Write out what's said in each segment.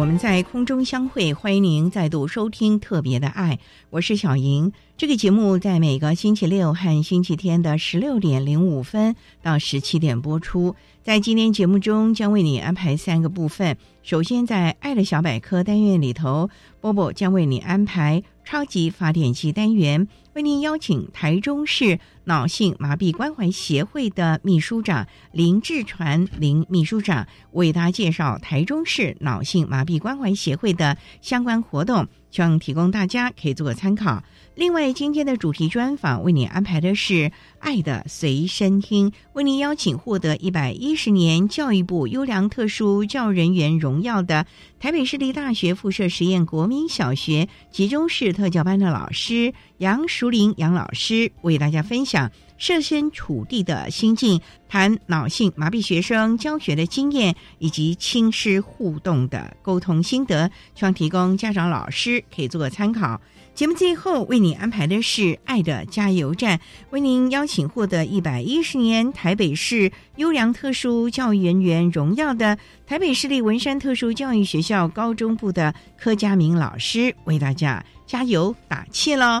我们在空中相会。欢迎您再度收听《特别的爱》，我是小莹。这个节目在每个星期六和星期天的十六点零五分到十七点播出。在今天节目中，将为你安排三个部分。首先，在“爱的小百科”单元里头，波波将为你安排“超级发电机”单元，为您邀请台中市脑性麻痹关怀协会的秘书长林志传林秘书长为大家介绍台中市脑性麻痹关怀协会的相关活动，希望提供大家可以做个参考。另外，今天的主题专访为您安排的是《爱的随身听》，为您邀请获得一百一十年教育部优良特殊教育人员荣耀的台北市立大学附设实验国民小学集中式特教班的老师杨淑玲杨老师，为大家分享想设身处地的心境，谈脑性麻痹学生教学的经验以及亲师互动的沟通心得，希望提供家长老师可以做个参考。节目最后为你安排的是“爱的加油站”，为您邀请获得一百一十年台北市优良特殊教育人员荣耀的台北市立文山特殊教育学校高中部的柯佳明老师，为大家加油打气喽！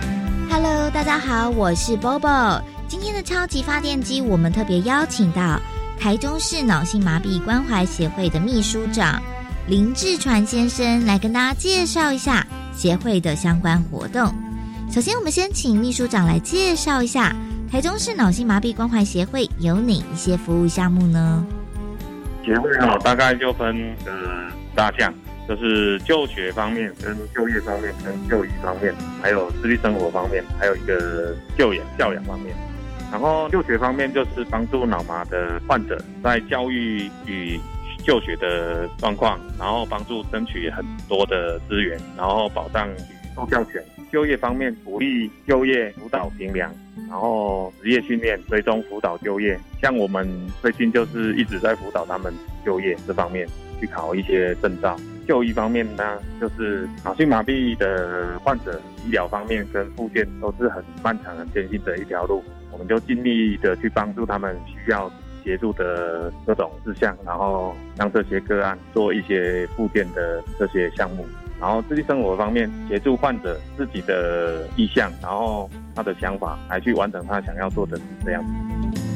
大家好，我是 Bobo。今天的超级发电机，我们特别邀请到台中市脑性麻痹关怀协会的秘书长林志传先生来跟大家介绍一下协会的相关活动。首先，我们先请秘书长来介绍一下台中市脑性麻痹关怀协会有哪一些服务项目呢？协会哦，大概就分呃大项，就是就学方面、跟就业方面、跟就医方面，还有自立生活方面，还有一个就养教养方面。然后就学方面就是帮助脑麻的患者在教育与就学的状况，然后帮助争取很多的资源，然后保障受教权。就业方面，鼓励就业辅导评量，然后职业训练，追踪辅导就业。像我们最近就是一直在辅导他们就业这方面，去考一些证照。就医方面呢，就是脑性麻痹的患者，医疗方面跟复健都是很漫长、很艰辛的一条路。我们就尽力的去帮助他们需要协助的各种事项，然后让这些个案做一些复健的这些项目。然后自己生活方面，协助患者自己的意向，然后他的想法，来去完成他想要做的这样子。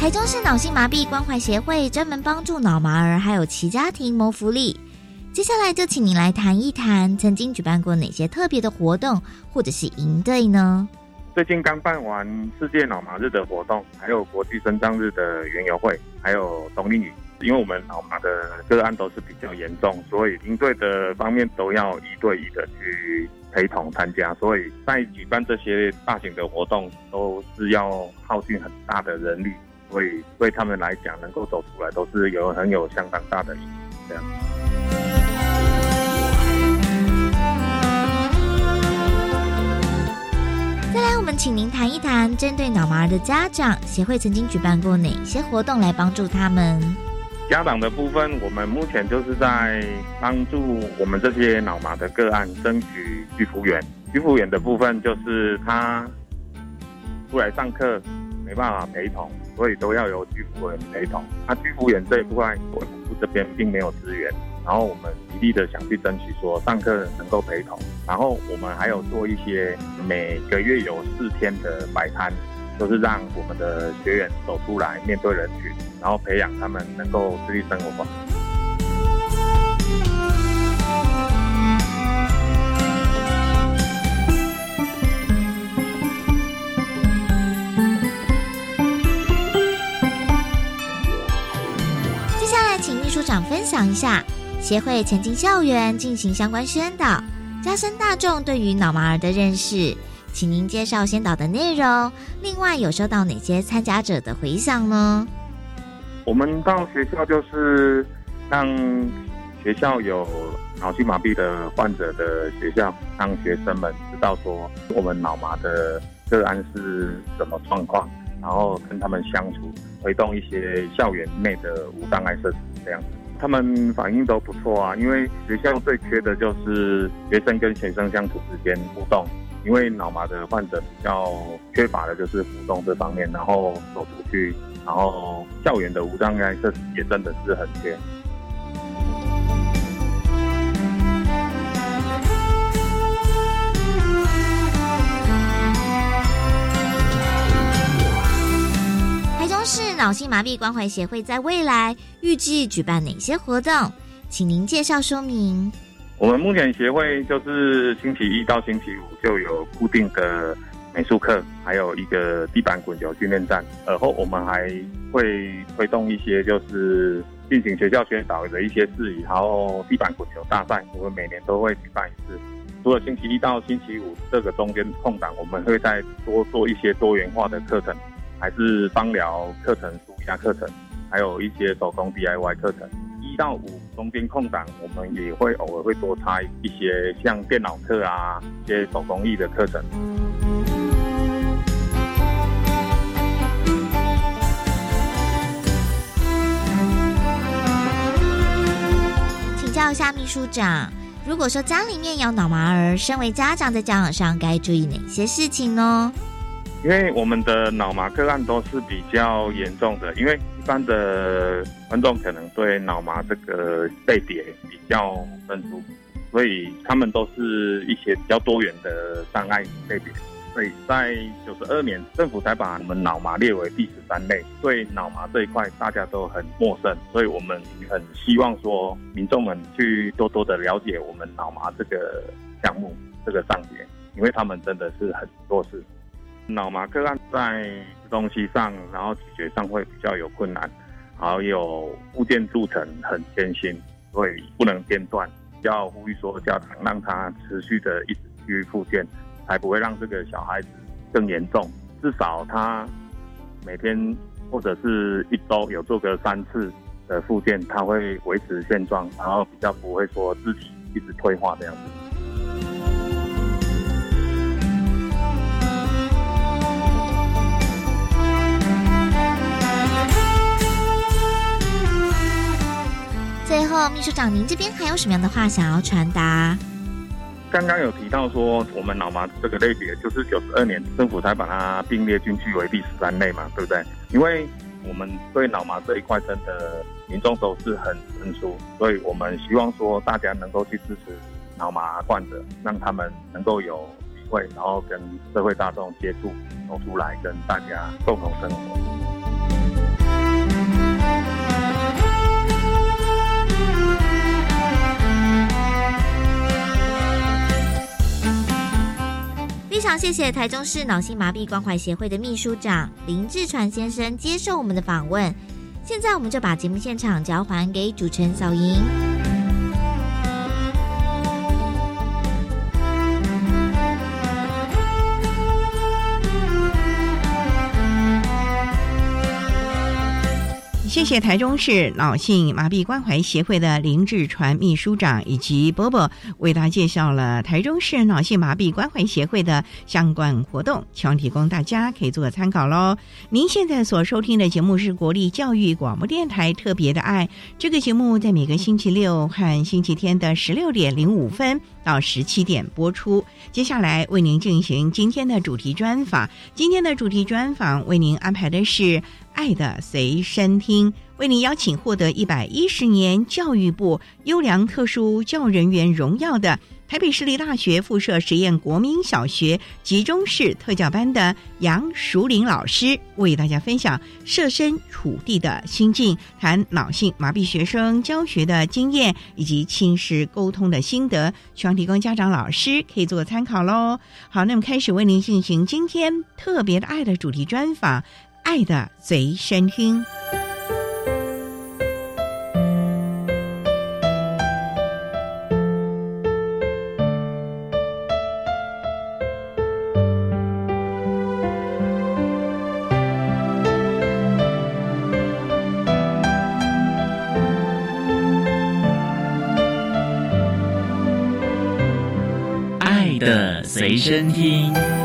台中市脑性麻痹关怀协会专门帮助脑麻儿还有其家庭谋福利。接下来就请您来谈一谈，曾经举办过哪些特别的活动或者是营队呢？最近刚办完世界脑麻日的活动，还有国际生障日的园游会，还有冬令营。因为我们脑麻的个案都是比较严重，所以应对的方面都要一对一的去陪同参加。所以在举办这些大型的活动，都是要耗尽很大的人力，所以对他们来讲，能够走出来都是有很有相当大的这样。再来，我们请您谈一谈，针对脑麻的家长协会曾经举办过哪些活动来帮助他们？家长的部分，我们目前就是在帮助我们这些脑麻的个案争取去复员。去复员的部分，就是他出来上课没办法陪同。所以都要由居服员陪同。那居服员这一块，我们这边并没有资源。然后我们极力的想去争取说上课能够陪同，然后我们还有做一些每个月有四天的摆摊，就是让我们的学员走出来面对人群，然后培养他们能够自立生活。部长分享一下。协会前进校园进行相关宣导，加深大众对于脑麻儿的认识。请您介绍宣导的内容。另外，有收到哪些参加者的回响呢？我们到学校就是让学校有脑性麻痹的患者的学校，让学生们知道说我们脑麻的个案是什么状况，然后跟他们相处，推动一些校园内的无障碍设施这样。他们反应都不错啊，因为学校最缺的就是学生跟学生相处之间互动，因为脑麻的患者比较缺乏的就是互动这方面，然后走出去，然后校园的无障碍设施也真的是很缺。脑性麻痹关怀协会在未来预计举办哪些活动？请您介绍说明。我们目前协会就是星期一到星期五就有固定的美术课，还有一个地板滚球训练站。而后我们还会推动一些就是进行学校宣导的一些事宜，然后地板滚球大赛，我们每年都会举办一次。除了星期一到星期五这个中间空档，我们会再多做一些多元化的课程。还是芳疗课程、舒压课程，还有一些手工 DIY 课程。一到五中间空档，我们也会偶尔会多插一些像电脑课啊，一些手工艺的课程。请教一下秘书长，如果说家里面有脑麻儿，身为家长在教养上该注意哪些事情呢？因为我们的脑麻个案都是比较严重的，因为一般的观众可能对脑麻这个类别比较生疏，所以他们都是一些比较多元的障碍类别。所以在九十二年，政府才把我们脑麻列为第十三类。对脑麻这一块，大家都很陌生，所以我们很希望说，民众们去多多的了解我们脑麻这个项目、这个障别，因为他们真的是很弱势。脑麻个案在东西上，然后咀嚼上会比较有困难，还有附件铸成很艰辛，所以不能间断。要呼吁说家长让他持续的一直去复健，才不会让这个小孩子更严重。至少他每天或者是一周有做个三次的复健，他会维持现状，然后比较不会说自己一直退化这样子。最后，秘书长，您这边还有什么样的话想要传达？刚刚有提到说，我们脑麻这个类别，就是九十二年政府才把它并列进去为第十三类嘛，对不对？因为我们对脑麻这一块真的民众都是很生疏，所以我们希望说大家能够去支持脑麻患者，让他们能够有机会，然后跟社会大众接触，走出来跟大家共同生活。非常谢谢台中市脑性麻痹关怀协会的秘书长林志传先生接受我们的访问。现在我们就把节目现场交还给主持人小莹。谢谢台中市脑性麻痹关怀协会的林志传秘书长以及波波为大家介绍了台中市脑性麻痹关怀协会的相关活动，希望提供大家可以做参考喽。您现在所收听的节目是国立教育广播电台特别的爱，这个节目在每个星期六和星期天的十六点零五分到十七点播出。接下来为您进行今天的主题专访，今天的主题专访为您安排的是。爱的随身听，为您邀请获得一百一十年教育部优良特殊教人员荣耀的台北市立大学附设实验国民小学集中式特教班的杨淑玲老师，为大家分享设身处地的心境，谈脑性麻痹学生教学的经验以及亲师沟通的心得，希望提供家长老师可以做参考喽。好，那么开始为您进行今天特别的爱的主题专访。爱的随身听。爱的随身听。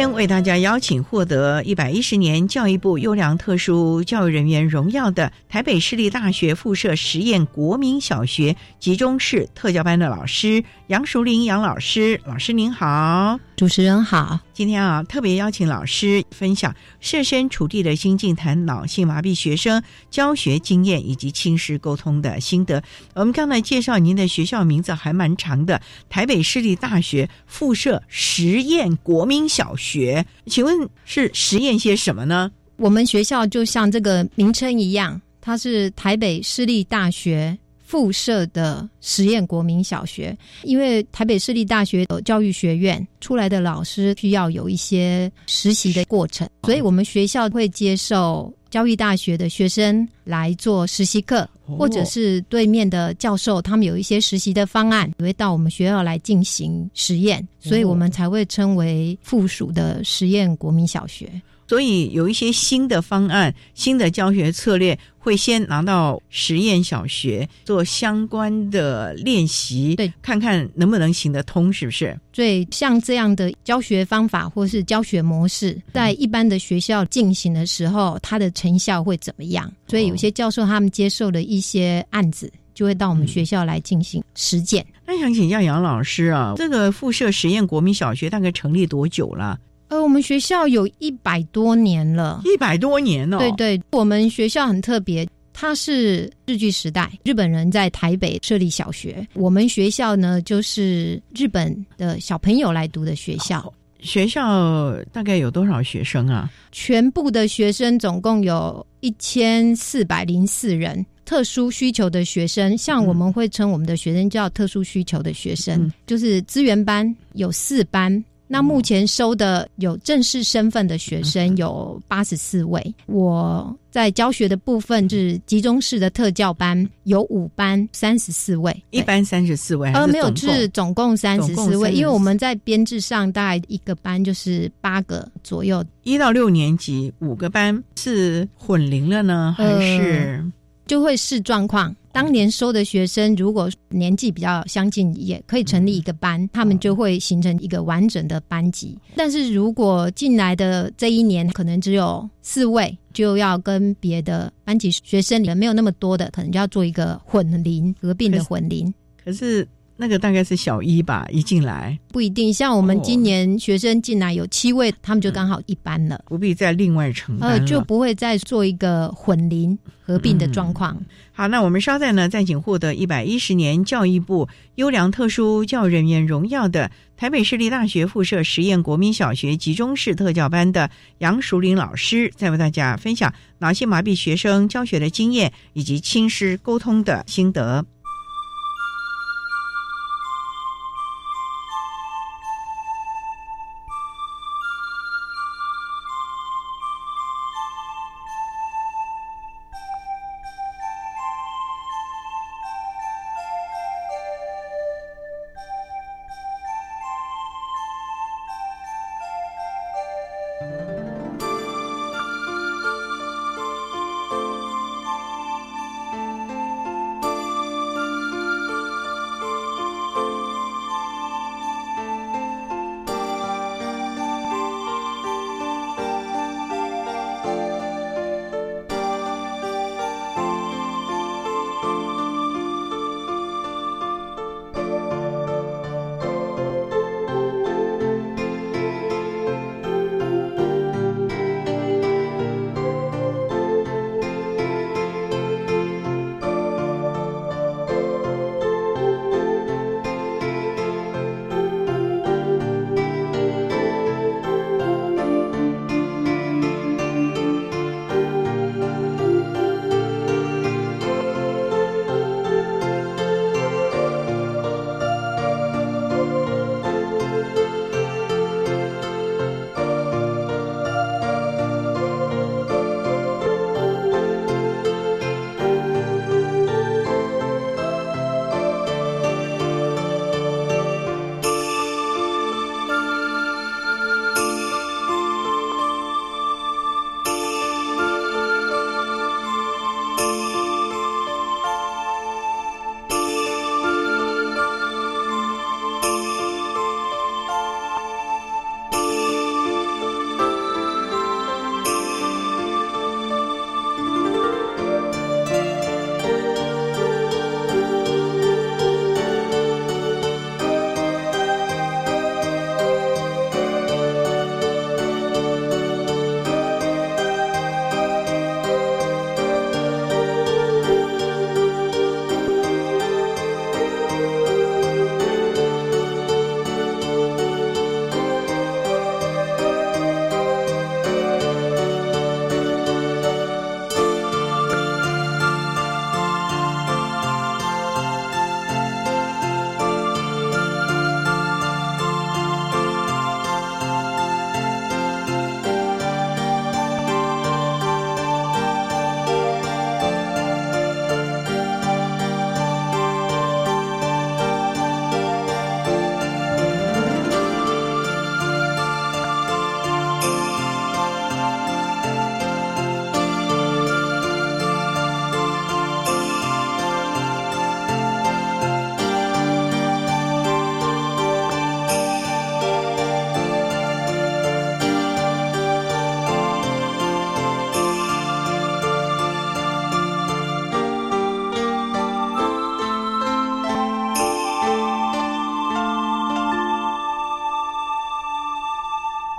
天为大家邀请获得一百一十年教育部优良特殊教育人员荣耀的台北市立大学附设实验国民小学集中式特教班的老师杨淑玲杨老师，老师您好，主持人好。今天啊，特别邀请老师分享设身处地的心境，谈脑性麻痹学生教学经验以及亲师沟通的心得。我们刚才介绍您的学校名字还蛮长的，台北市立大学附设实验国民小学，请问是实验些什么呢？我们学校就像这个名称一样，它是台北市立大学。附设的实验国民小学，因为台北市立大学的教育学院出来的老师需要有一些实习的过程，所以我们学校会接受教育大学的学生来做实习课，或者是对面的教授他们有一些实习的方案，也会到我们学校来进行实验，所以我们才会称为附属的实验国民小学。所以有一些新的方案、新的教学策略，会先拿到实验小学做相关的练习，对，看看能不能行得通，是不是？对，像这样的教学方法或是教学模式，在一般的学校进行的时候，它的成效会怎么样？所以有些教授他们接受了一些案子，就会到我们学校来进行实践。那想请教杨老师啊，这个附设实验国民小学大概成立多久了？呃，我们学校有一百多年了，一百多年哦。对对，我们学校很特别，它是日据时代，日本人在台北设立小学，我们学校呢就是日本的小朋友来读的学校。学校大概有多少学生啊？全部的学生总共有一千四百零四人，特殊需求的学生，像我们会称我们的学生叫特殊需求的学生，就是资源班有四班。那目前收的有正式身份的学生有八十四位。我在教学的部分是集中式的特教班，有五班三十四位，一班三十四位，呃，没有，是总共三十四位。因为我们在编制上大概一个班就是八个左右，一到六年级五个班是混龄了呢，还是就会视状况。当年收的学生，如果年纪比较相近，也可以成立一个班，他们就会形成一个完整的班级。但是如果进来的这一年可能只有四位，就要跟别的班级学生里没有那么多的，可能就要做一个混龄合并的混龄。可是。那个大概是小一吧，一进来不一定。像我们今年学生进来有七位，他们就刚好一班了，不必再另外承担呃，就不会再做一个混龄合并的状况。好，那我们稍待呢，再请获得一百一十年教育部优良特殊教育人员荣耀的台北市立大学附设实验国民小学集中式特教班的杨淑玲老师，再为大家分享脑性麻痹学生教学的经验以及亲师沟通的心得。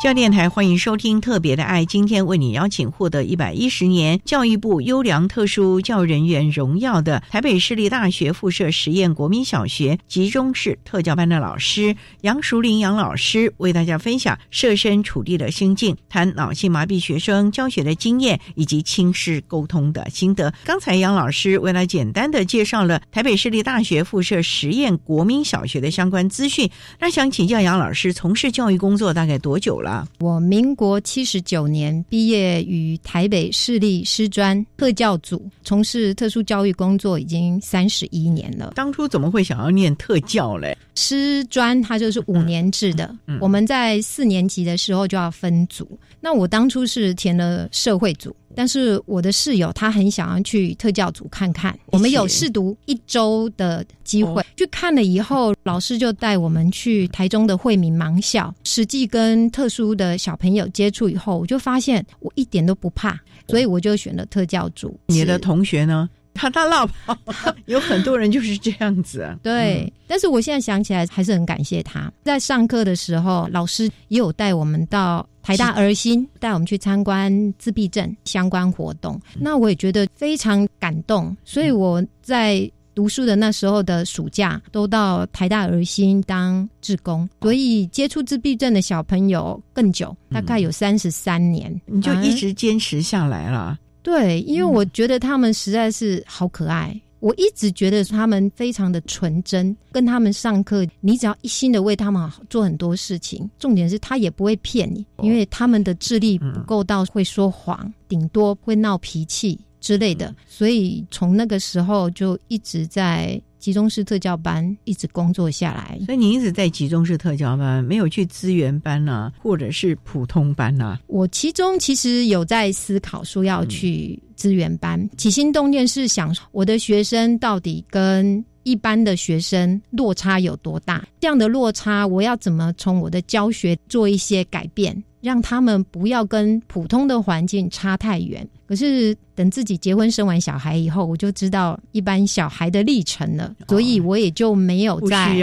教电台欢迎收听《特别的爱》，今天为你邀请获得一百一十年教育部优良特殊教育人员荣耀的台北市立大学附设实验国民小学集中式特教班的老师杨淑玲杨老师，为大家分享设身处地的心境，谈脑性麻痹学生教学的经验以及亲师沟通的心得。刚才杨老师为了简单的介绍了台北市立大学附设实验国民小学的相关资讯，那想请教杨老师，从事教育工作大概多久了？我民国七十九年毕业于台北市立师专特教组，从事特殊教育工作已经三十一年了。当初怎么会想要念特教嘞？师专它就是五年制的，我们在四年级的时候就要分组。那我当初是填了社会组。但是我的室友他很想要去特教组看看，我们有试读一周的机会，去看了以后，老师就带我们去台中的惠民盲校，实际跟特殊的小朋友接触以后，我就发现我一点都不怕，所以我就选了特教组。你的同学呢？他他老婆？有很多人就是这样子，啊。对。但是我现在想起来还是很感谢他，在上课的时候，老师也有带我们到台大儿心，带我们去参观自闭症相关活动。那我也觉得非常感动，所以我在读书的那时候的暑假都到台大儿心当志工，所以接触自闭症的小朋友更久，大概有三十三年，你就一直坚持下来了。对，因为我觉得他们实在是好可爱。我一直觉得他们非常的纯真，跟他们上课，你只要一心的为他们做很多事情，重点是他也不会骗你，因为他们的智力不够到会说谎，顶多会闹脾气之类的。所以从那个时候就一直在。集中式特教班一直工作下来，所以你一直在集中式特教班，没有去资源班啊，或者是普通班啊？我其中其实有在思考说要去资源班，起心动念是想我的学生到底跟一般的学生落差有多大？这样的落差，我要怎么从我的教学做一些改变？让他们不要跟普通的环境差太远。可是等自己结婚生完小孩以后，我就知道一般小孩的历程了，所以我也就没有再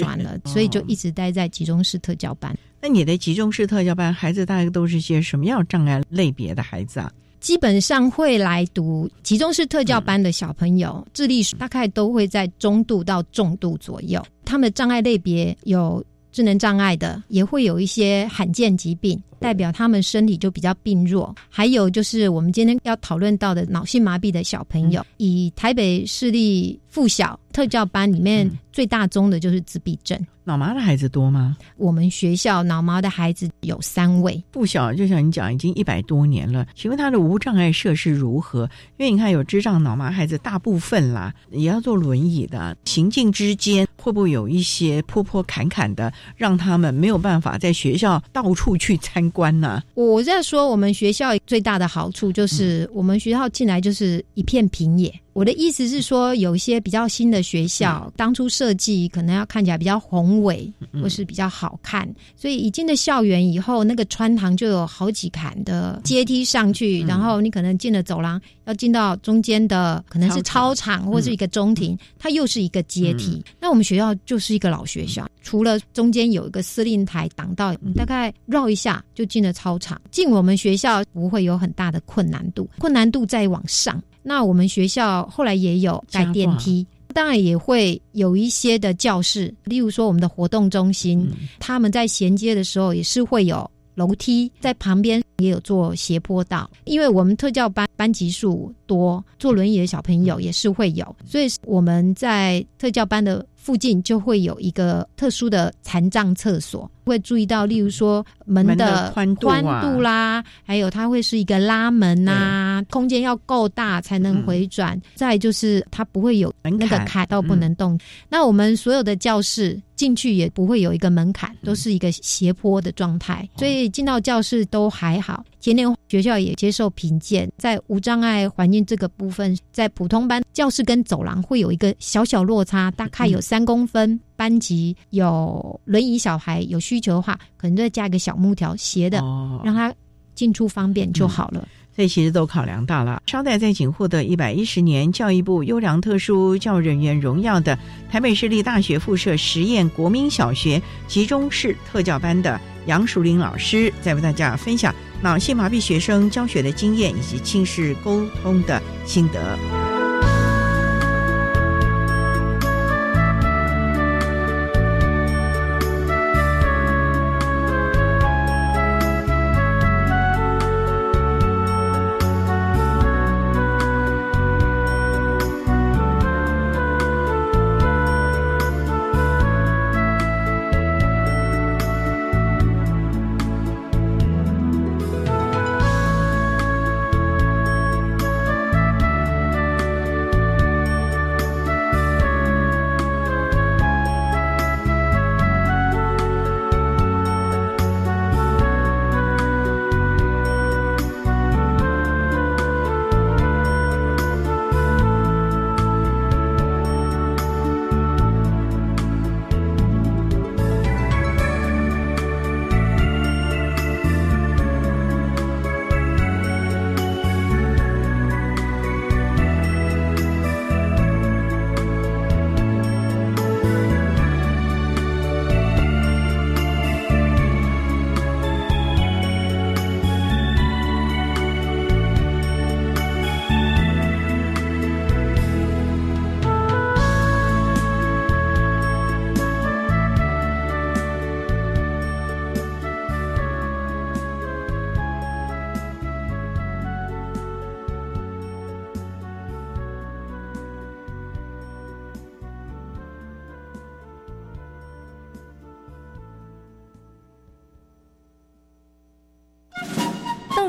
转了，所以就一直待在集中式特教班。那你的集中式特教班孩子大概都是些什么样障碍类别的孩子啊？基本上会来读集中式特教班的小朋友，智力大概都会在中度到重度左右。他们的障碍类别有。智能障碍的也会有一些罕见疾病，代表他们身体就比较病弱。还有就是我们今天要讨论到的脑性麻痹的小朋友，以台北市立附小特教班里面最大宗的就是自闭症。脑麻的孩子多吗？我们学校脑麻的孩子有三位。不小，就像你讲，已经一百多年了。请问他的无障碍设施如何？因为你看，有智障脑麻孩子，大部分啦也要坐轮椅的，行进之间会不会有一些坡坡坎坎的，让他们没有办法在学校到处去参观呢？我在说，我们学校最大的好处就是，我们学校进来就是一片平野。我的意思是说，有一些比较新的学校，当初设计可能要看起来比较宏伟，或是比较好看，所以一进了校园以后，那个穿堂就有好几坎的阶梯上去，然后你可能进了走廊，要进到中间的可能是操场。或是一个中庭，它又是一个阶梯。那我们学校就是一个老学校，除了中间有一个司令台挡道，你大概绕一下就进了操场。进我们学校不会有很大的困难度，困难度再往上。那我们学校后来也有盖电梯，当然也会有一些的教室，例如说我们的活动中心，他们在衔接的时候也是会有楼梯，在旁边也有做斜坡道，因为我们特教班班级数多，坐轮椅的小朋友也是会有，所以我们在特教班的。附近就会有一个特殊的残障厕所，会注意到，例如说门的宽度啦，还有它会是一个拉门呐，空间要够大才能回转。再就是它不会有那个卡到不能动。那我们所有的教室进去也不会有一个门槛，都是一个斜坡的状态，所以进到教室都还好。前年学校也接受评鉴，在无障碍环境这个部分，在普通班教室跟走廊会有一个小小落差，大概有三公分。班级有轮椅小孩有需求的话，可能再加一个小木条斜的，让他进出方便就好了。这其实都考量到了。稍待再请获得一百一十年教育部优良特殊教育人员荣耀的台北市立大学附设实验国民小学集中式特教班的。杨淑林老师，在为大家分享脑性麻痹学生教学的经验以及亲视沟通的心得。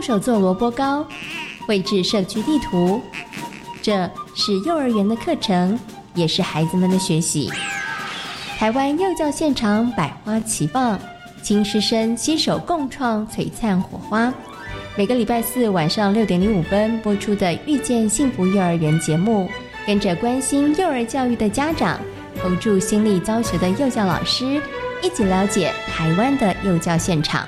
手做萝卜糕，绘制社区地图，这是幼儿园的课程，也是孩子们的学习。台湾幼教现场百花齐放，亲师生携手共创璀璨火花。每个礼拜四晚上六点零五分播出的《遇见幸福幼儿园》节目，跟着关心幼儿教育的家长，投注心力教学的幼教老师，一起了解台湾的幼教现场。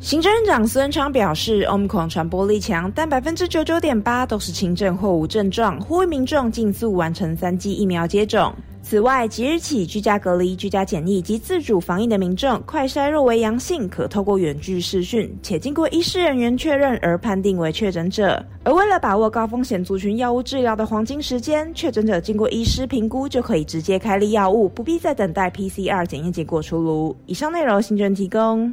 行政院长孙昌表示，Omicron 传播力强，但百分之九九点八都是轻症或无症状，呼吁民众尽速完成三剂疫苗接种。此外，即日起居家隔离、居家检疫及自主防疫的民众，快筛若为阳性，可透过远距视讯，且经过医师人员确认而判定为确诊者。而为了把握高风险族群药物治疗的黄金时间，确诊者经过医师评估就可以直接开立药物，不必再等待 PCR 检验结果出炉。以上内容，行政提供。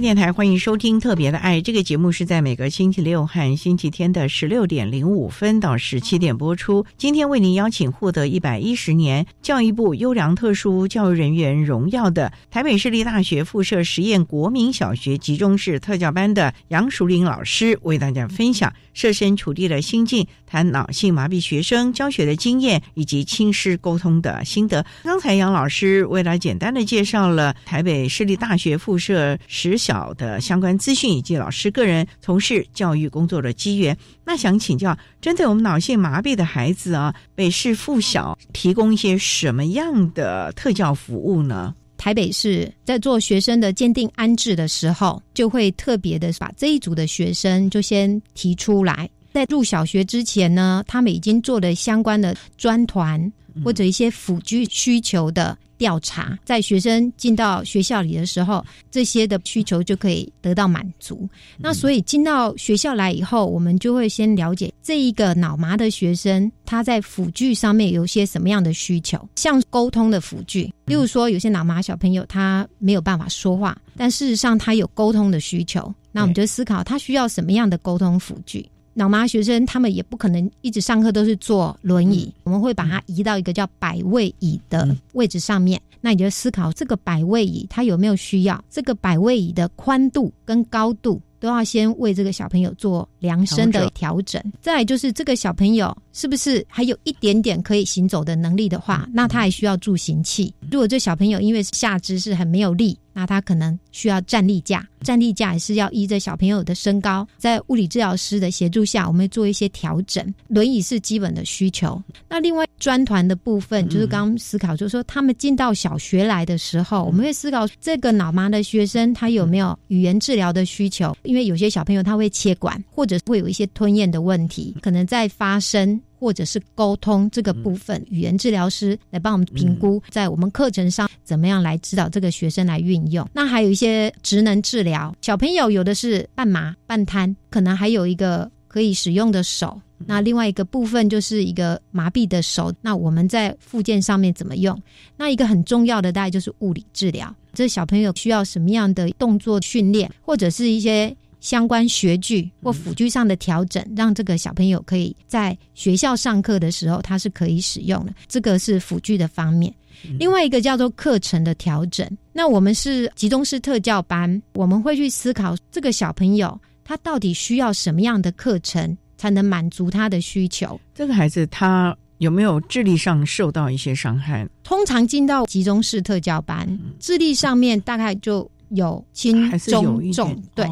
电台欢迎收听《特别的爱》这个节目，是在每个星期六和星期天的十六点零五分到十七点播出。今天为您邀请获得一百一十年教育部优良特殊教育人员荣耀的台北市立大学附设实验国民小学集中式特教班的杨淑玲老师，为大家分享设身处地的心境，谈脑性麻痹学生教学的经验以及亲师沟通的心得。刚才杨老师为了简单的介绍了台北市立大学附设实。小的相关资讯以及老师个人从事教育工作的机缘，那想请教，针对我们脑性麻痹的孩子啊，北市附小提供一些什么样的特教服务呢？台北市在做学生的鉴定安置的时候，就会特别的把这一组的学生就先提出来，在入小学之前呢，他们已经做了相关的专团。或者一些辅具需求的调查，在学生进到学校里的时候，这些的需求就可以得到满足。那所以进到学校来以后，我们就会先了解这一个脑麻的学生他在辅具上面有些什么样的需求，像沟通的辅具，例如说有些脑麻小朋友他没有办法说话，但事实上他有沟通的需求，那我们就思考他需要什么样的沟通辅具。脑麻学生他们也不可能一直上课都是坐轮椅，我们会把它移到一个叫百位椅的位置上面。那你就思考这个百位椅它有没有需要？这个百位椅的宽度跟高度都要先为这个小朋友做量身的调整。再就是这个小朋友是不是还有一点点可以行走的能力的话，那他还需要助行器。如果这小朋友因为下肢是很没有力。那他可能需要站立架，站立架也是要依着小朋友的身高，在物理治疗师的协助下，我们会做一些调整。轮椅是基本的需求。那另外专团的部分，就是刚刚思考，就是说他们进到小学来的时候，我们会思考这个脑麻的学生他有没有语言治疗的需求，因为有些小朋友他会切管，或者会有一些吞咽的问题，可能在发声。或者是沟通这个部分，语言治疗师来帮我们评估，在我们课程上怎么样来指导这个学生来运用。那还有一些职能治疗，小朋友有的是半麻半瘫，可能还有一个可以使用的手。那另外一个部分就是一个麻痹的手。那我们在附件上面怎么用？那一个很重要的大概就是物理治疗，这小朋友需要什么样的动作训练，或者是一些。相关学具或辅具上的调整，让这个小朋友可以在学校上课的时候，他是可以使用的。这个是辅具的方面。另外一个叫做课程的调整。那我们是集中式特教班，我们会去思考这个小朋友他到底需要什么样的课程，才能满足他的需求。这个孩子他有没有智力上受到一些伤害？通常进到集中式特教班，智力上面大概就。有轻中重，对，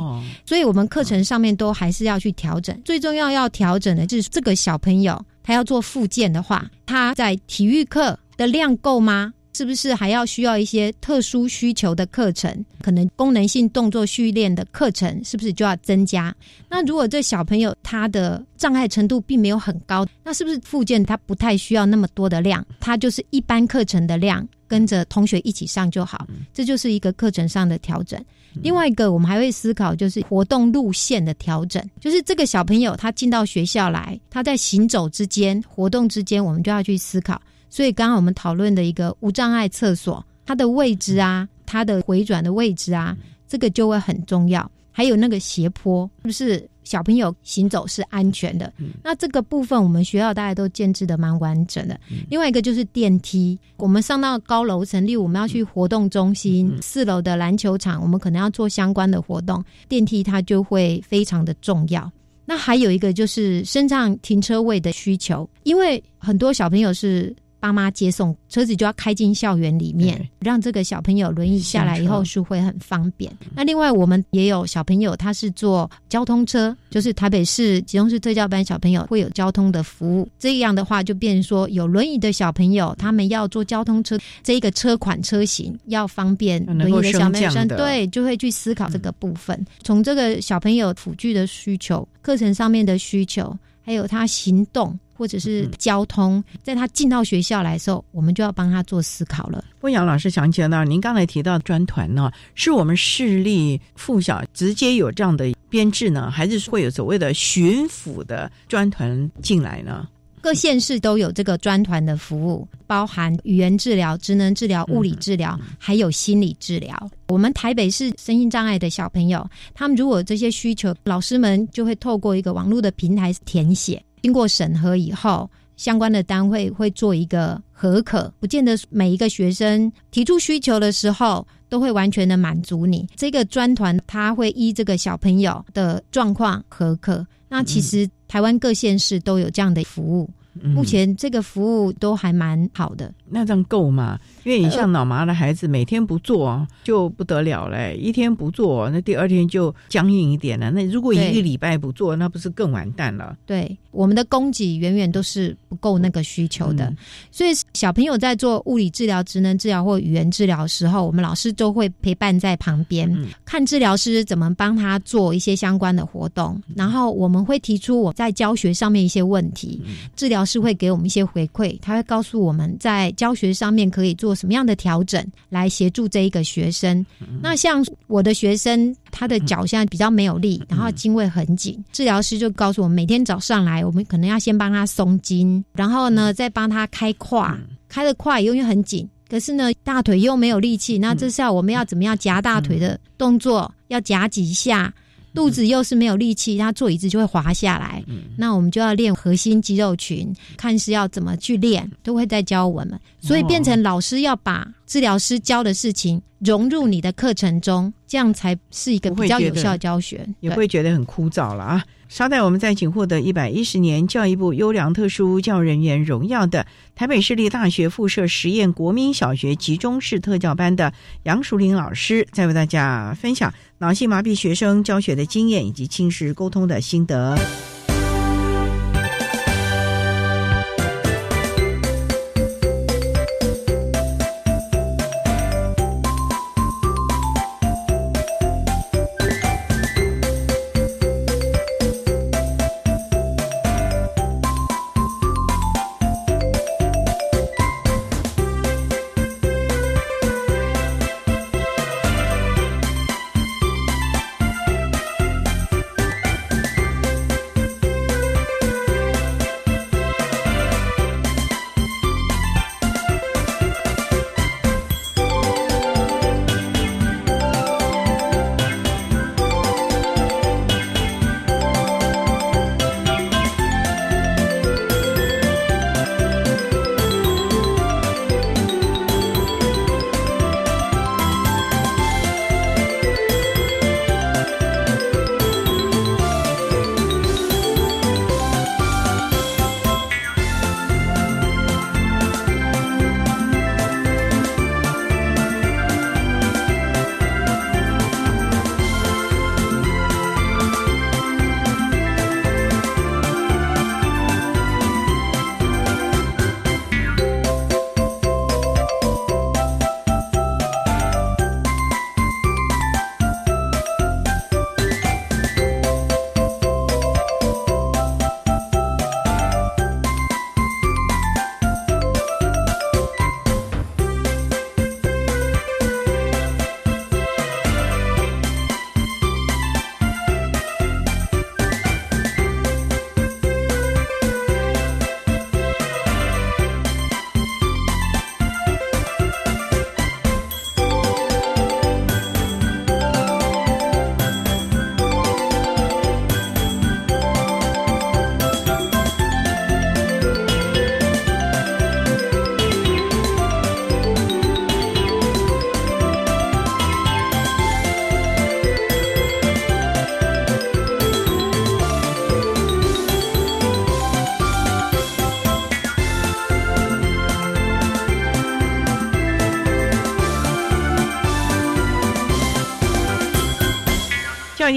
所以我们课程上面都还是要去调整。最重要要调整的就是这个小朋友，他要做复健的话，他在体育课的量够吗？是不是还要需要一些特殊需求的课程？可能功能性动作训练的课程是不是就要增加？那如果这小朋友他的障碍程度并没有很高，那是不是附件他不太需要那么多的量？他就是一般课程的量。跟着同学一起上就好，这就是一个课程上的调整。另外一个，我们还会思考就是活动路线的调整，就是这个小朋友他进到学校来，他在行走之间、活动之间，我们就要去思考。所以刚刚我们讨论的一个无障碍厕所，它的位置啊，它的回转的位置啊，这个就会很重要。还有那个斜坡，是不是？小朋友行走是安全的，那这个部分我们学校大家都建制的蛮完整的。另外一个就是电梯，我们上到高楼层，例如我们要去活动中心、四楼的篮球场，我们可能要做相关的活动，电梯它就会非常的重要。那还有一个就是身上停车位的需求，因为很多小朋友是。爸妈接送，车子就要开进校园里面，让这个小朋友轮椅下来以后是会很方便。那另外，我们也有小朋友，他是坐交通车，就是台北市集中式特教班小朋友会有交通的服务。这样的话，就变成说有轮椅的小朋友，他们要坐交通车，这一个车款车型要方便轮椅的小朋友，对，就会去思考这个部分。从这个小朋友辅具的需求、课程上面的需求，还有他行动。或者是交通，在他进到学校来的时候，我们就要帮他做思考了。温阳老师想起了您刚才提到专团呢，是我们市立附小直接有这样的编制呢，还是会有所谓的巡抚的专团进来呢？各县市都有这个专团的服务，包含语言治疗、职能治疗、物理治疗，还有心理治疗。我们台北市身心障碍的小朋友，他们如果这些需求，老师们就会透过一个网络的平台填写。经过审核以后，相关的单位会做一个合可，不见得每一个学生提出需求的时候都会完全的满足你。这个专团他会依这个小朋友的状况合可。那其实台湾各县市都有这样的服务。目前这个服务都还蛮好的，那这样够吗？因为你像脑麻的孩子，每天不做就不得了嘞，一天不做，那第二天就僵硬一点了。那如果一个礼拜不做，那不是更完蛋了？对，我们的供给远远都是不够那个需求的，所以小朋友在做物理治疗、职能治疗或语言治疗的时候，我们老师都会陪伴在旁边，看治疗师怎么帮他做一些相关的活动，然后我们会提出我在教学上面一些问题，治疗。疗师会给我们一些回馈，他会告诉我们在教学上面可以做什么样的调整，来协助这一个学生。那像我的学生，他的脚现在比较没有力，然后筋位很紧，治疗师就告诉我们，每天早上来，我们可能要先帮他松筋，然后呢再帮他开胯，开的胯因为很紧。可是呢，大腿又没有力气，那这下我们要怎么样夹大腿的动作？要夹几下，肚子又是没有力气，他坐椅子就会滑下来。那我们就要练核心肌肉群，看是要怎么去练，都会在教我们。所以变成老师要把治疗师教的事情融入你的课程中，这样才是一个比较有效的教学。也会觉得很枯燥了啊！稍待，我们再请获得一百一十年教育部优良特殊教育人员荣耀的台北市立大学附设实验国民小学集中式特教班的杨淑玲老师，再为大家分享脑性麻痹学生教学的经验以及亲师沟通的心得。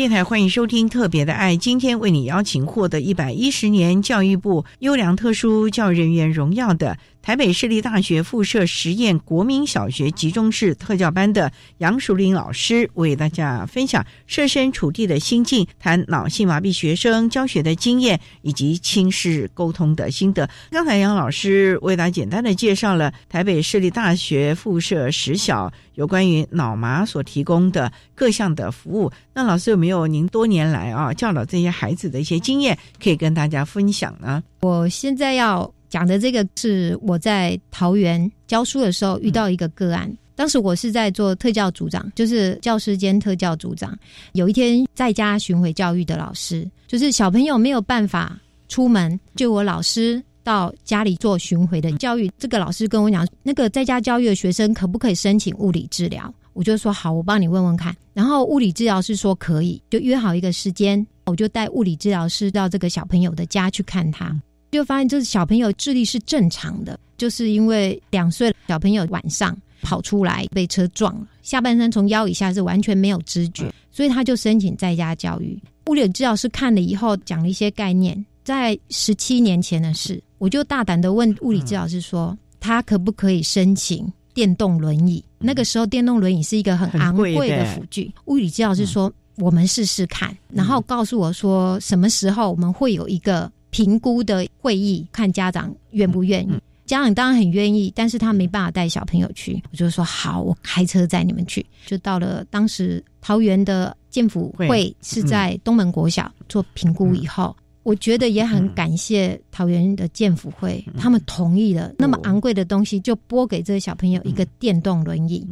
台欢迎收听《特别的爱》，今天为你邀请获得一百一十年教育部优良特殊教育人员荣耀的台北市立大学附设实验国民小学集中式特教班的杨淑玲老师，为大家分享设身处地的心境，谈脑性麻痹学生教学的经验以及亲视沟通的心得。刚才杨老师为大家简单的介绍了台北市立大学附设实小有关于脑麻所提供的各项的服务。那老师有没有您多年来啊教导这些孩子的一些经验可以跟大家分享呢？我现在要讲的这个是我在桃园教书的时候遇到一个个案。当时我是在做特教组长，就是教师兼特教组长。有一天在家巡回教育的老师，就是小朋友没有办法出门，就我老师到家里做巡回的教育。这个老师跟我讲，那个在家教育的学生可不可以申请物理治疗？我就说好，我帮你问问看。然后物理治疗师说可以，就约好一个时间，我就带物理治疗师到这个小朋友的家去看他，就发现这小朋友智力是正常的，就是因为两岁小朋友晚上跑出来被车撞了，下半身从腰以下是完全没有知觉，所以他就申请在家教育。物理治疗师看了以后讲了一些概念，在十七年前的事，我就大胆的问物理治疗师说，他可不可以申请？电动轮椅，那个时候电动轮椅是一个很昂贵的辅具。物理治疗师说：“我们试试看。”然后告诉我说：“什么时候我们会有一个评估的会议，看家长愿不愿意。家长当然很愿意，但是他没办法带小朋友去。我就说好，我开车载你们去。就到了当时桃园的建府会是在东门国小做评估以后，我觉得也很感谢桃园的建府会，他们同意了那么昂贵的东西，就拨给这个小朋友一个电动轮椅。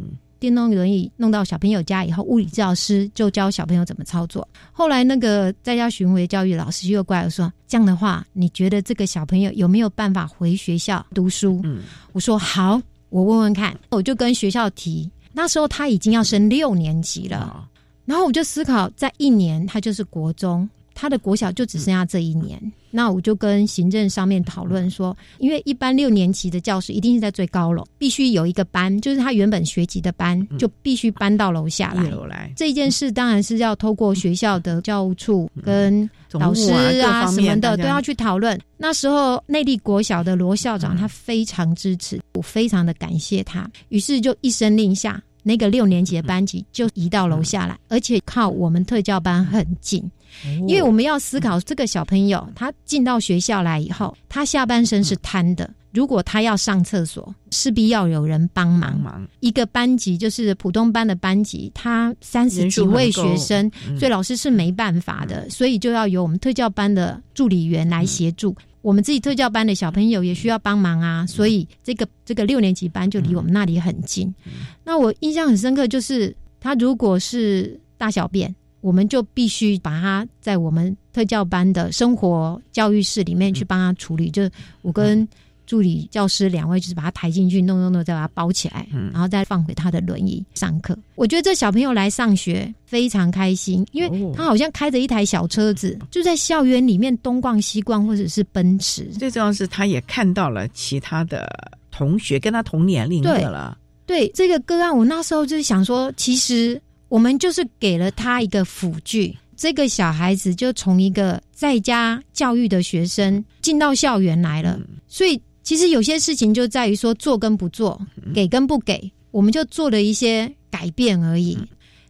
电动轮椅弄到小朋友家以后，物理治疗师就教小朋友怎么操作。后来那个在家巡回教育老师又过来说：“这样的话，你觉得这个小朋友有没有办法回学校读书？”嗯，我说好，我问问看。我就跟学校提，那时候他已经要升六年级了，然后我就思考，在一年他就是国中。他的国小就只剩下这一年，那我就跟行政上面讨论说，因为一般六年级的教室一定是在最高楼，必须有一个班，就是他原本学籍的班，就必须搬到楼下来。来。这件事当然是要透过学校的教务处跟老师啊什么的都要去讨论。那时候内地国小的罗校长他非常支持，我非常的感谢他，于是就一声令下，那个六年级的班级就移到楼下来，而且靠我们特教班很近。因为我们要思考，这个小朋友他进到学校来以后，他下半身是瘫的。如果他要上厕所，势必要有人帮忙。一个班级就是普通班的班级，他三十几位学生，所以老师是没办法的，所以就要由我们特教班的助理员来协助。我们自己特教班的小朋友也需要帮忙啊，所以这个这个六年级班就离我们那里很近。那我印象很深刻，就是他如果是大小便。我们就必须把他在我们特教班的生活教育室里面去帮他处理，就是我跟助理教师两位，就是把他抬进去，弄弄弄，再把他包起来，然后再放回他的轮椅上课。我觉得这小朋友来上学非常开心，因为他好像开着一台小车子，就在校园里面东逛西逛，或者是奔驰。最重要是，他也看到了其他的同学跟他同年龄的了。对这个个案，我那时候就是想说，其实。我们就是给了他一个辅具，这个小孩子就从一个在家教育的学生进到校园来了。所以，其实有些事情就在于说做跟不做，给跟不给，我们就做了一些改变而已。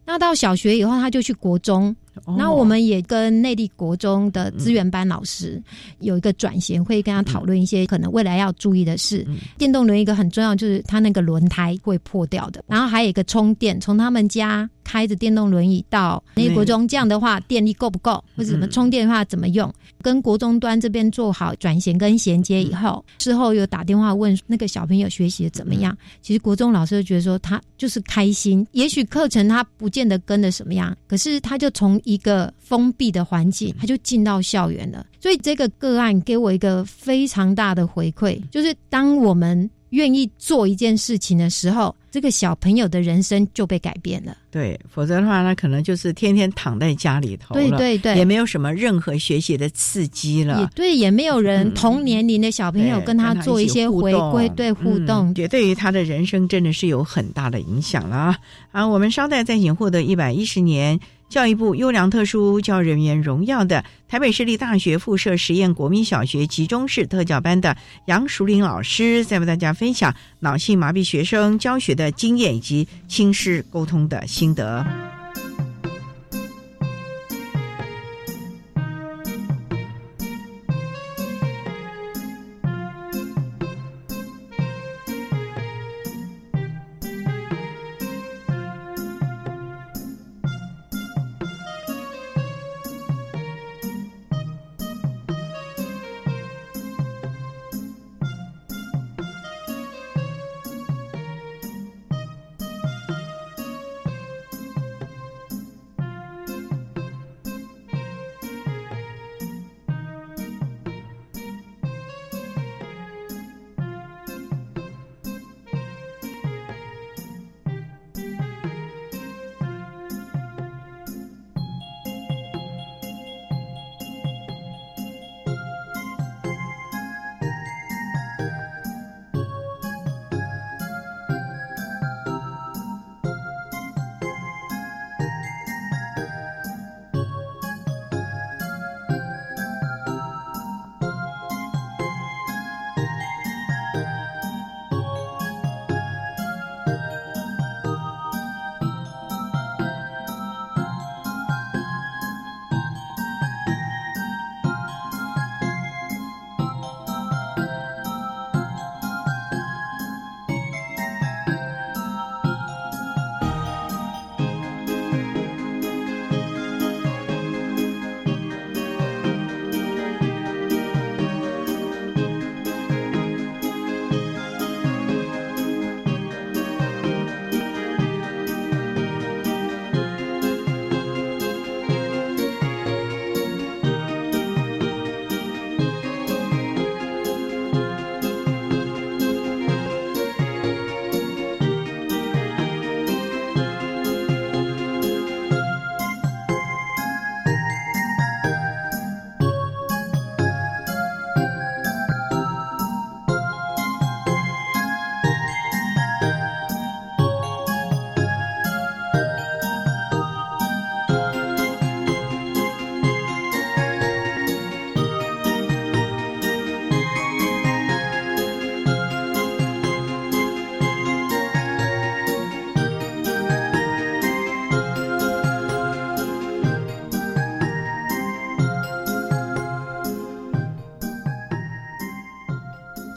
那到小学以后，他就去国中。然后我们也跟内地国中的资源班老师有一个转型会，跟他讨论一些可能未来要注意的事。电动轮一个很重要，就是它那个轮胎会破掉的。然后还有一个充电，从他们家开着电动轮椅到内地国中，这样的话电力够不够，或者怎么充电的话怎么用？跟国中端这边做好转衔跟衔接以后，事后又打电话问那个小朋友学习的怎么样。其实国中老师就觉得说他就是开心，也许课程他不见得跟的什么样，可是他就从一个封闭的环境，他就进到校园了。所以这个个案给我一个非常大的回馈，就是当我们愿意做一件事情的时候，这个小朋友的人生就被改变了。对，否则的话，他可能就是天天躺在家里头，对对对，也没有什么任何学习的刺激了。也对，也没有人同年龄的小朋友跟他做一些回归，对互动，也对于他的人生真的是有很大的影响了啊！啊，我们稍待再请获得一百一十年。教育部优良特殊教育人员荣耀的台北市立大学附设实验国民小学集中式特教班的杨淑玲老师，在为大家分享脑性麻痹学生教学的经验以及亲师沟通的心得。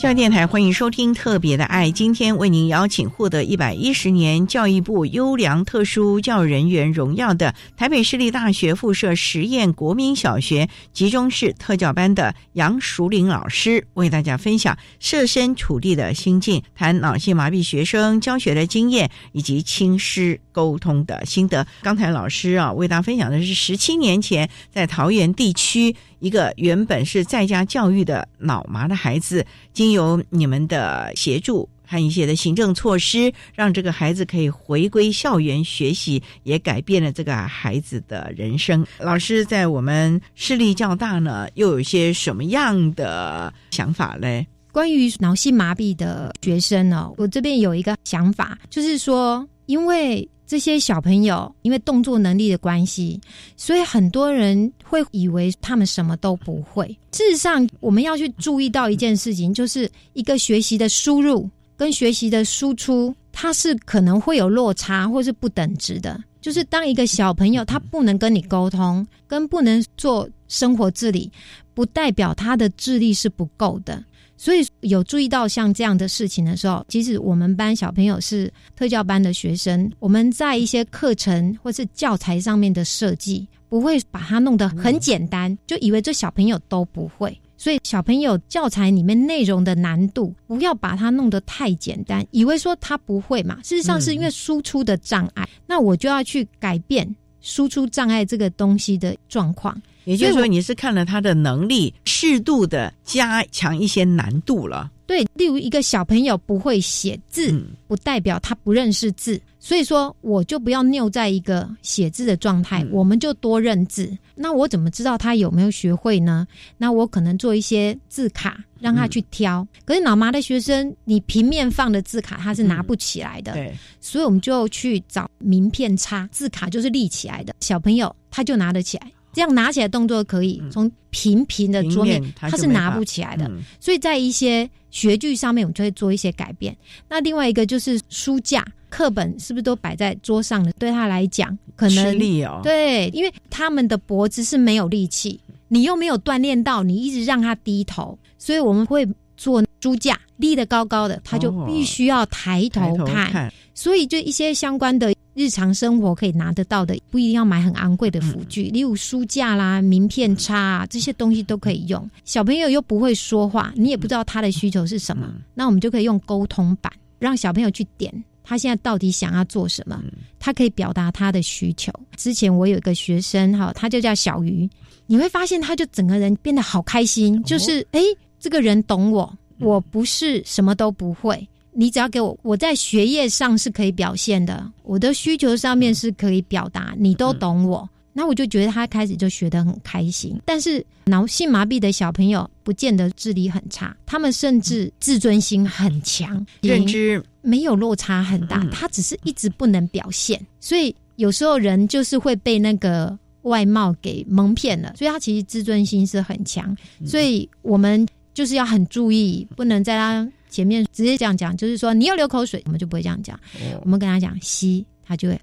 教育电台欢迎收听《特别的爱》，今天为您邀请获得一百一十年教育部优良特殊教育人员荣耀的台北市立大学附设实验国民小学集中式特教班的杨淑玲老师，为大家分享设身处地的心境，谈脑性麻痹学生教学的经验以及亲师沟通的心得。刚才老师啊，为大家分享的是十七年前在桃园地区。一个原本是在家教育的脑麻的孩子，经由你们的协助和一些的行政措施，让这个孩子可以回归校园学习，也改变了这个孩子的人生。老师在我们视力较大呢，又有些什么样的想法嘞？关于脑性麻痹的学生呢，我这边有一个想法，就是说，因为。这些小朋友因为动作能力的关系，所以很多人会以为他们什么都不会。事实上，我们要去注意到一件事情，就是一个学习的输入跟学习的输出，它是可能会有落差或是不等值的。就是当一个小朋友他不能跟你沟通，跟不能做生活自理，不代表他的智力是不够的。所以有注意到像这样的事情的时候，即使我们班小朋友是特教班的学生，我们在一些课程或是教材上面的设计，不会把它弄得很简单，就以为这小朋友都不会。所以小朋友教材里面内容的难度，不要把它弄得太简单，以为说他不会嘛。事实上是因为输出的障碍，那我就要去改变输出障碍这个东西的状况。也就是说，你是看了他的能力，适度的加强一些难度了。对，例如一个小朋友不会写字，不代表他不认识字，所以说我就不要拗在一个写字的状态，我们就多认字。那我怎么知道他有没有学会呢？那我可能做一些字卡，让他去挑。可是脑麻的学生，你平面放的字卡他是拿不起来的，对，所以我们就去找名片插字卡，就是立起来的，小朋友他就拿得起来。这样拿起来动作可以，从平平的桌面它是拿不起来的，所以在一些学具上面，我们就会做一些改变。那另外一个就是书架、课本是不是都摆在桌上的？对他来讲，可能力哦，对，因为他们的脖子是没有力气，你又没有锻炼到，你一直让他低头，所以我们会做书架立得高高的，他就必须要抬头看。所以就一些相关的。日常生活可以拿得到的，不一定要买很昂贵的辅具，例如书架啦、名片插啊，这些东西都可以用。小朋友又不会说话，你也不知道他的需求是什么，那我们就可以用沟通板，让小朋友去点他现在到底想要做什么，他可以表达他的需求。之前我有一个学生哈，他就叫小鱼，你会发现他就整个人变得好开心，就是哎，这个人懂我，我不是什么都不会。你只要给我，我在学业上是可以表现的，我的需求上面是可以表达，你都懂我，那我就觉得他开始就学得很开心。但是脑性麻痹的小朋友不见得智力很差，他们甚至自尊心很强，认知没有落差很大，他只是一直不能表现，所以有时候人就是会被那个外貌给蒙骗了，所以他其实自尊心是很强，所以我们就是要很注意，不能在他。前面直接这样讲，就是说你要流口水，我们就不会这样讲。我们跟他讲吸，他就会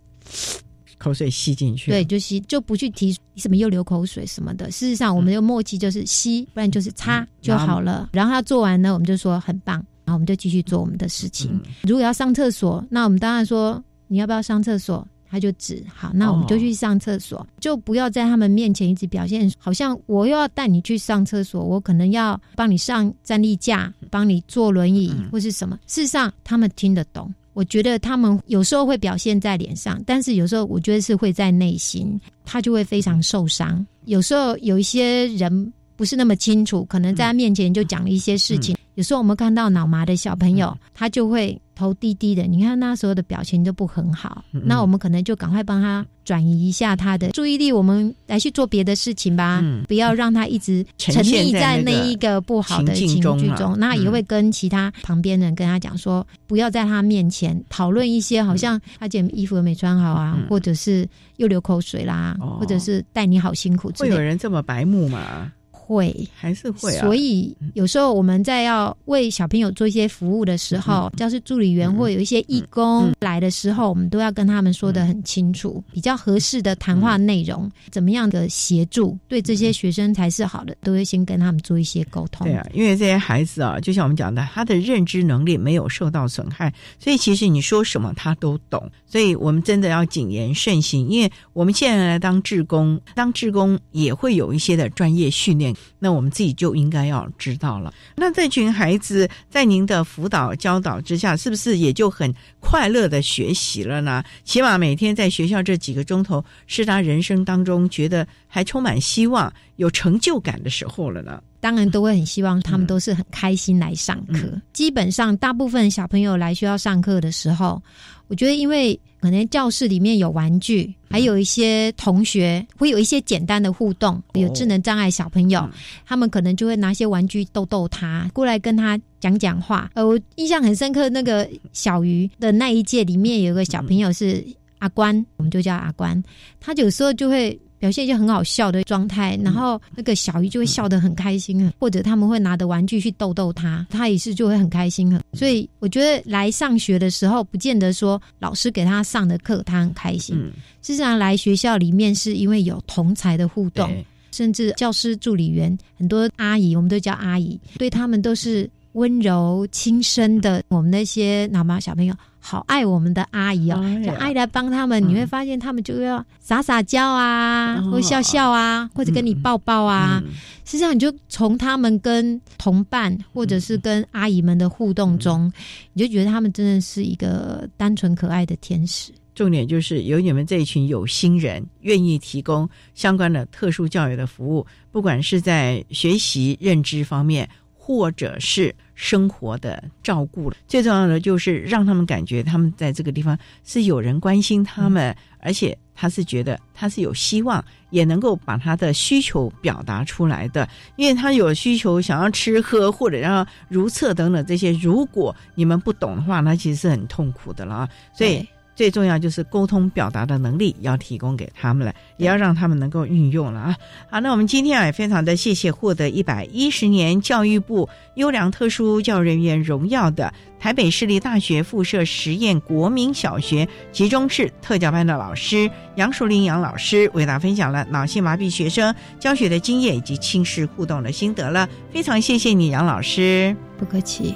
口水吸进去。对，就吸，就不去提什么又流口水什么的。事实上，我们的默契就是吸，不然就是擦就好了。然后他做完呢，我们就说很棒，然后我们就继续做我们的事情。如果要上厕所，那我们当然说你要不要上厕所。他就指好，那我们就去上厕所，就不要在他们面前一直表现好像我又要带你去上厕所，我可能要帮你上站立架，帮你坐轮椅或是什么。事实上，他们听得懂。我觉得他们有时候会表现在脸上，但是有时候我觉得是会在内心，他就会非常受伤。有时候有一些人不是那么清楚，可能在他面前就讲了一些事情。有时候我们看到脑麻的小朋友，他就会头低低的，你看那时候的表情都不很好。那我们可能就赶快帮他转移一下他的注意力，我们来去做别的事情吧，不要让他一直沉溺在那一个不好的情绪中。那也会跟其他旁边人跟他讲说，不要在他面前讨论一些好像他姐衣服没穿好啊，或者是又流口水啦，或者是带你好辛苦。会有人这么白目吗？会，还是会啊。所以有时候我们在要为小朋友做一些服务的时候，教师助理员或有一些义工来的时候，我们都要跟他们说的很清楚，比较合适的谈话内容，怎么样的协助对这些学生才是好的，都会先跟他们做一些沟通。对啊，因为这些孩子啊，就像我们讲的，他的认知能力没有受到损害，所以其实你说什么他都懂。所以我们真的要谨言慎行，因为我们现在来当志工，当志工也会有一些的专业训练，那我们自己就应该要知道了。那这群孩子在您的辅导教导之下，是不是也就很快乐的学习了呢？起码每天在学校这几个钟头，是他人生当中觉得还充满希望、有成就感的时候了呢。当然都会很希望他们都是很开心来上课。基本上，大部分小朋友来学校上课的时候，我觉得因为可能教室里面有玩具，还有一些同学会有一些简单的互动。有智能障碍小朋友，他们可能就会拿些玩具逗逗他，过来跟他讲讲话。呃，我印象很深刻，那个小鱼的那一届里面有个小朋友是阿关，我们就叫阿关，他有时候就会。表现一些很好笑的状态，然后那个小鱼就会笑得很开心啊，或者他们会拿着玩具去逗逗他，他也是就会很开心。所以我觉得来上学的时候，不见得说老师给他上的课他很开心。事实上，来学校里面是因为有同才的互动，甚至教师助理员很多阿姨，我们都叫阿姨，对他们都是温柔轻声的。我们那些脑麻小朋友。好爱我们的阿姨哦，就阿姨来帮他们，你会发现他们就要撒撒娇啊，或笑笑啊，或者跟你抱抱啊。实际上，你就从他们跟同伴或者是跟阿姨们的互动中，你就觉得他们真的是一个单纯可爱的天使。重点就是有你们这一群有心人，愿意提供相关的特殊教育的服务，不管是在学习认知方面。或者是生活的照顾了最重要的就是让他们感觉他们在这个地方是有人关心他们，而且他是觉得他是有希望，也能够把他的需求表达出来的。因为他有需求，想要吃喝或者要如厕等等这些，如果你们不懂的话，那其实是很痛苦的了啊。所以。最重要就是沟通表达的能力要提供给他们了，也要让他们能够运用了啊！好，那我们今天啊也非常的谢谢获得一百一十年教育部优良特殊教育人员荣耀的台北市立大学附设实验国民小学集中式特教班的老师杨淑玲杨老师，为大家分享了脑性麻痹学生教学的经验以及亲师互动的心得了，非常谢谢你杨老师，不客气。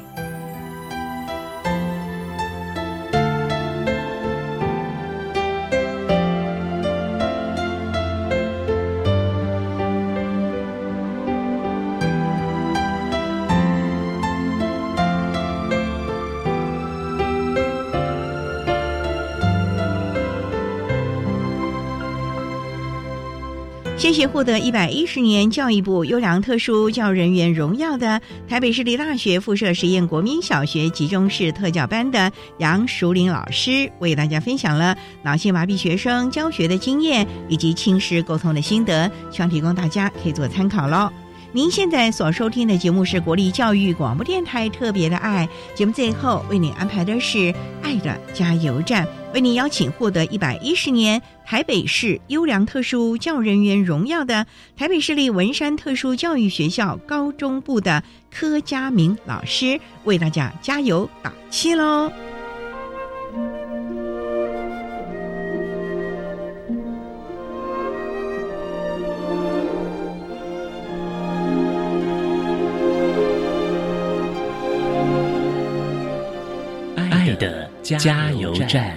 获得一百一十年教育部优良特殊教人员荣耀的台北市立大学附设实验国民小学集中式特教班的杨淑玲老师，为大家分享了脑性麻痹学生教学的经验以及亲师沟通的心得，希望提供大家可以做参考喽。您现在所收听的节目是国立教育广播电台特别的爱节目，最后为您安排的是爱的加油站，为您邀请获得一百一十年台北市优良特殊教育人员荣耀的台北市立文山特殊教育学校高中部的柯佳明老师，为大家加油打气喽。加油站。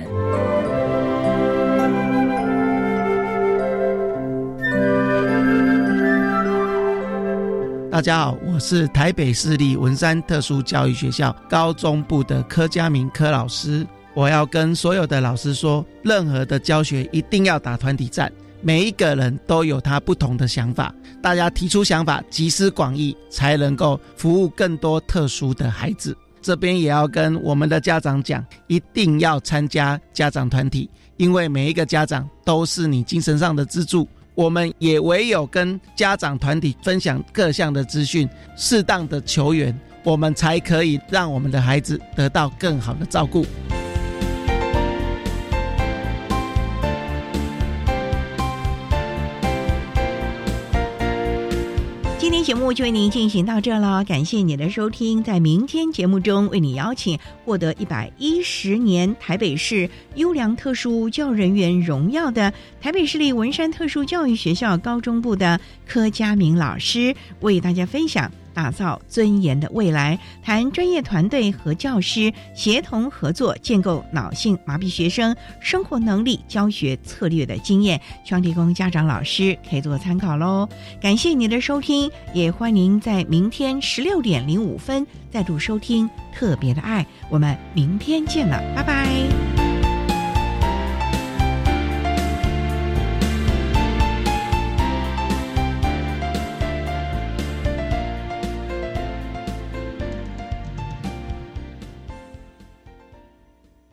大家好，我是台北市立文山特殊教育学校高中部的柯佳明柯老师。我要跟所有的老师说，任何的教学一定要打团体战，每一个人都有他不同的想法，大家提出想法，集思广益，才能够服务更多特殊的孩子。这边也要跟我们的家长讲，一定要参加家长团体，因为每一个家长都是你精神上的支柱。我们也唯有跟家长团体分享各项的资讯，适当的求援，我们才可以让我们的孩子得到更好的照顾。今天节目就为您进行到这了，感谢您的收听。在明天节目中，为您邀请获得一百一十年台北市优良特殊教人员荣耀的台北市立文山特殊教育学校高中部的柯佳明老师，为大家分享。打造尊严的未来，谈专业团队和教师协同合作，建构脑性麻痹学生生活能力教学策略的经验，希望提供家长老师可以做参考喽。感谢您的收听，也欢迎您在明天十六点零五分再度收听特别的爱。我们明天见了，拜拜。